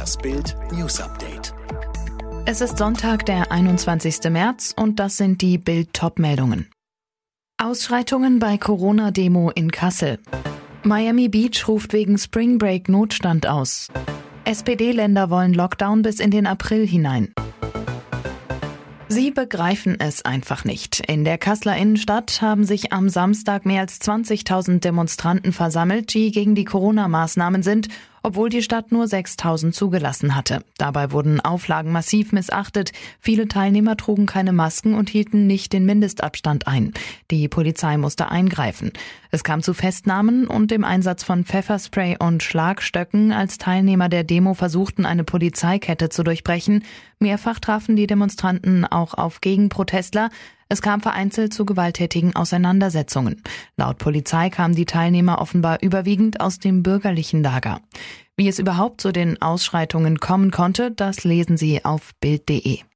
Das Bild News Update. Es ist Sonntag, der 21. März und das sind die Bild Top-Meldungen. Ausschreitungen bei Corona-Demo in Kassel. Miami Beach ruft wegen Spring Break Notstand aus. SPD-Länder wollen Lockdown bis in den April hinein. Sie begreifen es einfach nicht. In der Kasseler Innenstadt haben sich am Samstag mehr als 20.000 Demonstranten versammelt, die gegen die Corona-Maßnahmen sind obwohl die Stadt nur 6000 zugelassen hatte. Dabei wurden Auflagen massiv missachtet. Viele Teilnehmer trugen keine Masken und hielten nicht den Mindestabstand ein. Die Polizei musste eingreifen. Es kam zu Festnahmen und dem Einsatz von Pfefferspray und Schlagstöcken, als Teilnehmer der Demo versuchten, eine Polizeikette zu durchbrechen. Mehrfach trafen die Demonstranten auch auf Gegenprotestler. Es kam vereinzelt zu gewalttätigen Auseinandersetzungen. Laut Polizei kamen die Teilnehmer offenbar überwiegend aus dem bürgerlichen Lager. Wie es überhaupt zu den Ausschreitungen kommen konnte, das lesen Sie auf Bild.de.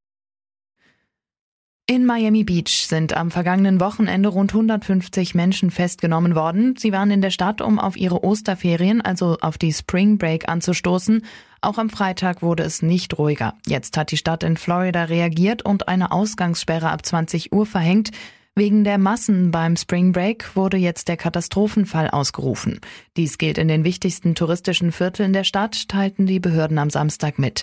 In Miami Beach sind am vergangenen Wochenende rund 150 Menschen festgenommen worden. Sie waren in der Stadt, um auf ihre Osterferien, also auf die Spring Break anzustoßen. Auch am Freitag wurde es nicht ruhiger. Jetzt hat die Stadt in Florida reagiert und eine Ausgangssperre ab 20 Uhr verhängt. Wegen der Massen beim Spring Break wurde jetzt der Katastrophenfall ausgerufen. Dies gilt in den wichtigsten touristischen Vierteln der Stadt, teilten die Behörden am Samstag mit.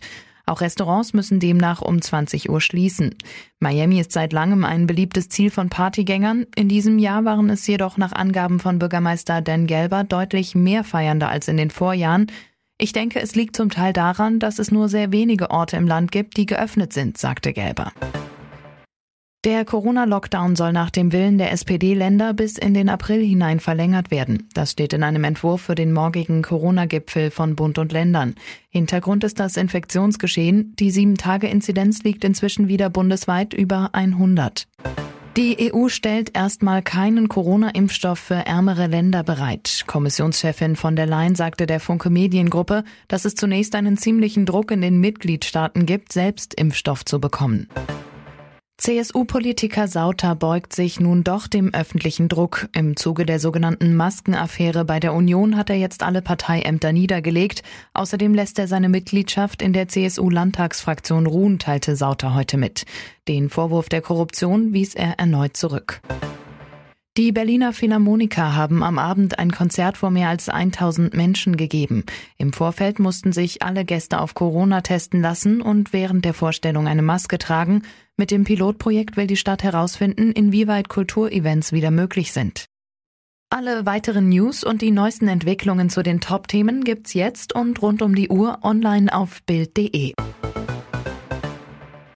Auch Restaurants müssen demnach um 20 Uhr schließen. Miami ist seit langem ein beliebtes Ziel von Partygängern. In diesem Jahr waren es jedoch nach Angaben von Bürgermeister Dan Gelber deutlich mehr Feiernde als in den Vorjahren. Ich denke, es liegt zum Teil daran, dass es nur sehr wenige Orte im Land gibt, die geöffnet sind, sagte Gelber. Der Corona-Lockdown soll nach dem Willen der SPD-Länder bis in den April hinein verlängert werden. Das steht in einem Entwurf für den morgigen Corona-Gipfel von Bund und Ländern. Hintergrund ist das Infektionsgeschehen. Die Sieben-Tage-Inzidenz liegt inzwischen wieder bundesweit über 100. Die EU stellt erstmal keinen Corona-Impfstoff für ärmere Länder bereit. Kommissionschefin von der Leyen sagte der Funke Mediengruppe, dass es zunächst einen ziemlichen Druck in den Mitgliedstaaten gibt, selbst Impfstoff zu bekommen. CSU-Politiker Sauter beugt sich nun doch dem öffentlichen Druck. Im Zuge der sogenannten Maskenaffäre bei der Union hat er jetzt alle Parteiämter niedergelegt. Außerdem lässt er seine Mitgliedschaft in der CSU-Landtagsfraktion ruhen, teilte Sauter heute mit. Den Vorwurf der Korruption wies er erneut zurück. Die Berliner Philharmoniker haben am Abend ein Konzert vor mehr als 1000 Menschen gegeben. Im Vorfeld mussten sich alle Gäste auf Corona testen lassen und während der Vorstellung eine Maske tragen. Mit dem Pilotprojekt will die Stadt herausfinden, inwieweit Kulturevents wieder möglich sind. Alle weiteren News und die neuesten Entwicklungen zu den Top-Themen gibt's jetzt und rund um die Uhr online auf Bild.de.